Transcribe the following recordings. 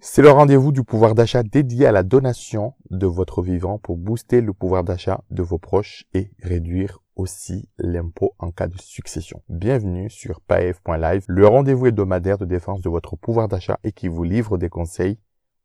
C'est le rendez-vous du pouvoir d'achat dédié à la donation de votre vivant pour booster le pouvoir d'achat de vos proches et réduire aussi l'impôt en cas de succession. Bienvenue sur paef.live, le rendez-vous hebdomadaire de défense de votre pouvoir d'achat et qui vous livre des conseils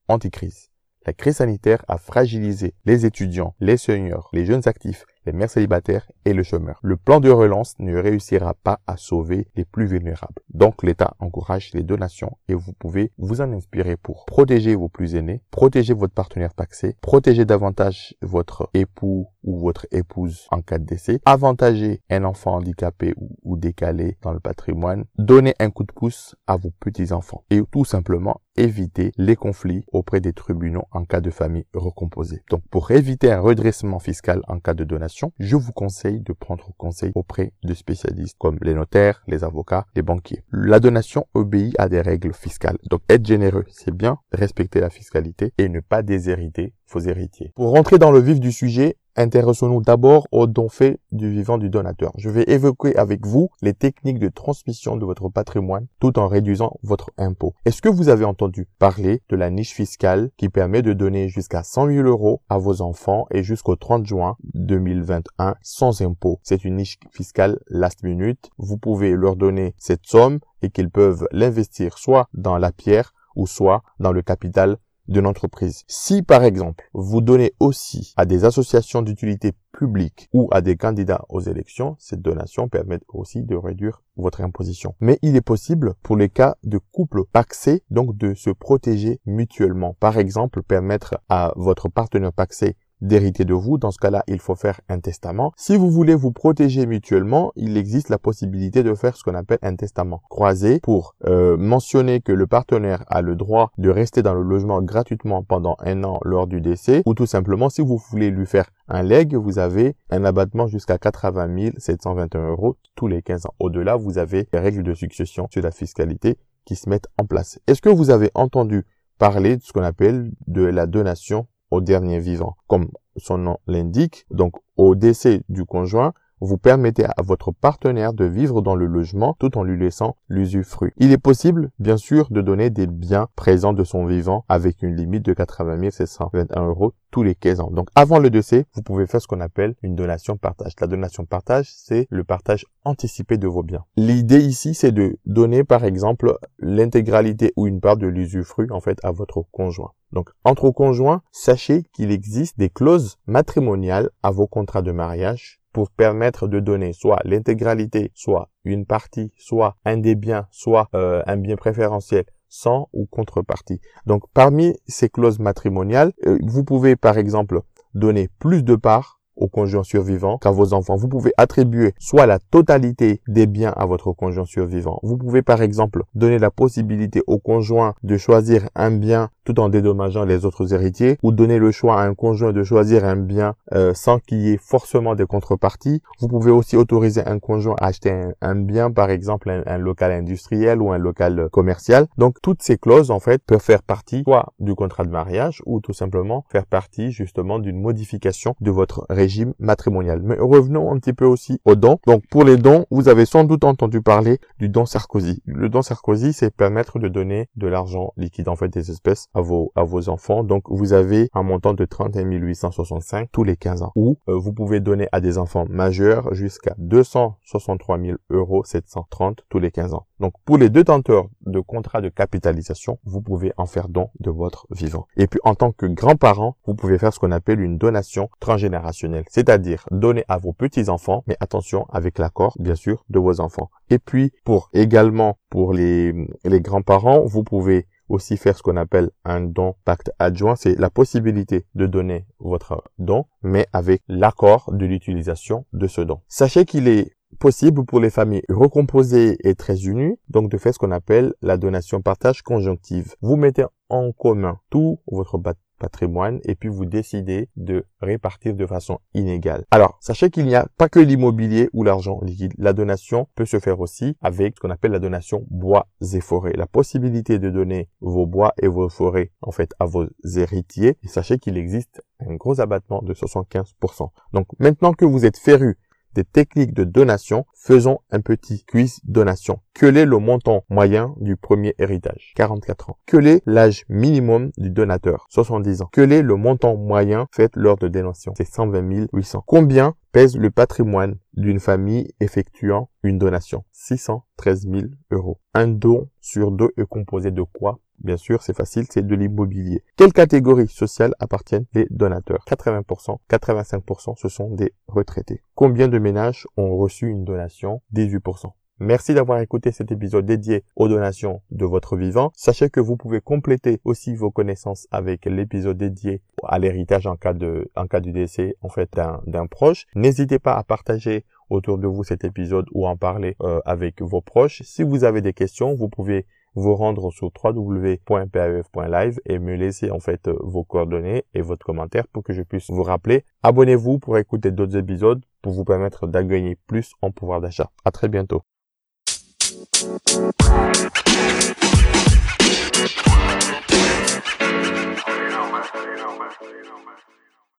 anti-crise. La crise sanitaire a fragilisé les étudiants, les seniors, les jeunes actifs, les mères célibataires et le chômeur. Le plan de relance ne réussira pas à sauver les plus vulnérables. Donc l'État encourage les donations et vous pouvez vous en inspirer pour protéger vos plus aînés, protéger votre partenaire taxé, protéger davantage votre époux ou votre épouse en cas de décès, avantager un enfant handicapé ou, ou décalé dans le patrimoine, donner un coup de pouce à vos petits-enfants et tout simplement éviter les conflits auprès des tribunaux en cas de famille recomposée. Donc pour éviter un redressement fiscal en cas de donation, je vous conseille de prendre conseil auprès de spécialistes comme les notaires, les avocats, les banquiers. La donation obéit à des règles fiscales. Donc être généreux, c'est bien, respecter la fiscalité et ne pas déshériter vos héritiers. Pour rentrer dans le vif du sujet, Intéressons-nous d'abord aux dons faits du vivant du donateur. Je vais évoquer avec vous les techniques de transmission de votre patrimoine tout en réduisant votre impôt. Est-ce que vous avez entendu parler de la niche fiscale qui permet de donner jusqu'à 100 000 euros à vos enfants et jusqu'au 30 juin 2021 sans impôt? C'est une niche fiscale last minute. Vous pouvez leur donner cette somme et qu'ils peuvent l'investir soit dans la pierre ou soit dans le capital d'une entreprise. Si par exemple vous donnez aussi à des associations d'utilité publique ou à des candidats aux élections, cette donation permet aussi de réduire votre imposition. Mais il est possible pour les cas de couple paxé donc de se protéger mutuellement. Par exemple, permettre à votre partenaire paxé d'hériter de vous. Dans ce cas-là, il faut faire un testament. Si vous voulez vous protéger mutuellement, il existe la possibilité de faire ce qu'on appelle un testament croisé pour euh, mentionner que le partenaire a le droit de rester dans le logement gratuitement pendant un an lors du décès ou tout simplement si vous voulez lui faire un leg, vous avez un abattement jusqu'à 80 721 euros tous les 15 ans. Au-delà, vous avez les règles de succession sur la fiscalité qui se mettent en place. Est-ce que vous avez entendu parler de ce qu'on appelle de la donation au dernier vivant. Comme son nom l'indique, donc au décès du conjoint, vous permettez à votre partenaire de vivre dans le logement tout en lui laissant l'usufruit. Il est possible, bien sûr, de donner des biens présents de son vivant avec une limite de 80 721 euros tous les 15 ans. Donc, avant le décès, vous pouvez faire ce qu'on appelle une donation partage. La donation partage, c'est le partage anticipé de vos biens. L'idée ici, c'est de donner, par exemple, l'intégralité ou une part de l'usufruit, en fait, à votre conjoint. Donc, entre conjoints, sachez qu'il existe des clauses matrimoniales à vos contrats de mariage pour permettre de donner soit l'intégralité, soit une partie, soit un des biens, soit euh, un bien préférentiel sans ou contrepartie. Donc parmi ces clauses matrimoniales, euh, vous pouvez par exemple donner plus de parts au conjoint survivant qu'à vos enfants. Vous pouvez attribuer soit la totalité des biens à votre conjoint survivant. Vous pouvez par exemple donner la possibilité au conjoint de choisir un bien tout en dédommageant les autres héritiers ou donner le choix à un conjoint de choisir un bien euh, sans qu'il y ait forcément des contreparties. Vous pouvez aussi autoriser un conjoint à acheter un, bien, par exemple un, local industriel ou un local commercial. Donc toutes ces clauses en fait peuvent faire partie soit du contrat de mariage ou tout simplement faire partie justement d'une modification de votre régime matrimonial. Mais revenons un petit peu aussi aux dons. Donc pour les dons, vous avez sans doute entendu parler du don Sarkozy. Le don Sarkozy, c'est permettre de donner de l'argent liquide, en fait des espèces à vos, à vos enfants. Donc, vous avez un montant de 31 865 tous les 15 ans. Ou euh, vous pouvez donner à des enfants majeurs jusqu'à 263 000 euros 730 tous les 15 ans. Donc, pour les deux tenteurs de contrat de capitalisation, vous pouvez en faire don de votre vivant. Et puis, en tant que grand-parent, vous pouvez faire ce qu'on appelle une donation transgénérationnelle. C'est-à-dire donner à vos petits-enfants, mais attention, avec l'accord, bien sûr, de vos enfants. Et puis, pour également, pour les, les grands-parents, vous pouvez aussi faire ce qu'on appelle un don pacte adjoint. C'est la possibilité de donner votre don, mais avec l'accord de l'utilisation de ce don. Sachez qu'il est possible pour les familles recomposées et très unies, donc de faire ce qu'on appelle la donation partage conjonctive. Vous mettez en commun tout votre patrimoine et puis vous décidez de répartir de façon inégale. Alors, sachez qu'il n'y a pas que l'immobilier ou l'argent liquide. La donation peut se faire aussi avec ce qu'on appelle la donation bois et forêts. La possibilité de donner vos bois et vos forêts en fait à vos héritiers. Et sachez qu'il existe un gros abattement de 75%. Donc maintenant que vous êtes féru des techniques de donation, faisons un petit quiz donation. Quel est le montant moyen du premier héritage? 44 ans. Quel est l'âge minimum du donateur? 70 ans. Quel est le montant moyen fait lors de donation? C'est 120 800. Combien pèse le patrimoine d'une famille effectuant une donation? 613 000 euros. Un don sur deux est composé de quoi? Bien sûr, c'est facile, c'est de l'immobilier. Quelle catégorie sociale appartiennent les donateurs? 80%, 85%, ce sont des retraités. Combien de ménages ont reçu une donation? 18%. Merci d'avoir écouté cet épisode dédié aux donations de votre vivant. Sachez que vous pouvez compléter aussi vos connaissances avec l'épisode dédié à l'héritage en cas de, en cas du décès, en fait, d'un proche. N'hésitez pas à partager autour de vous cet épisode ou en parler euh, avec vos proches. Si vous avez des questions, vous pouvez vous rendre sur www.paf.live e et me laisser en fait euh, vos coordonnées et votre commentaire pour que je puisse vous rappeler. Abonnez-vous pour écouter d'autres épisodes pour vous permettre d'en plus en pouvoir d'achat. À très bientôt.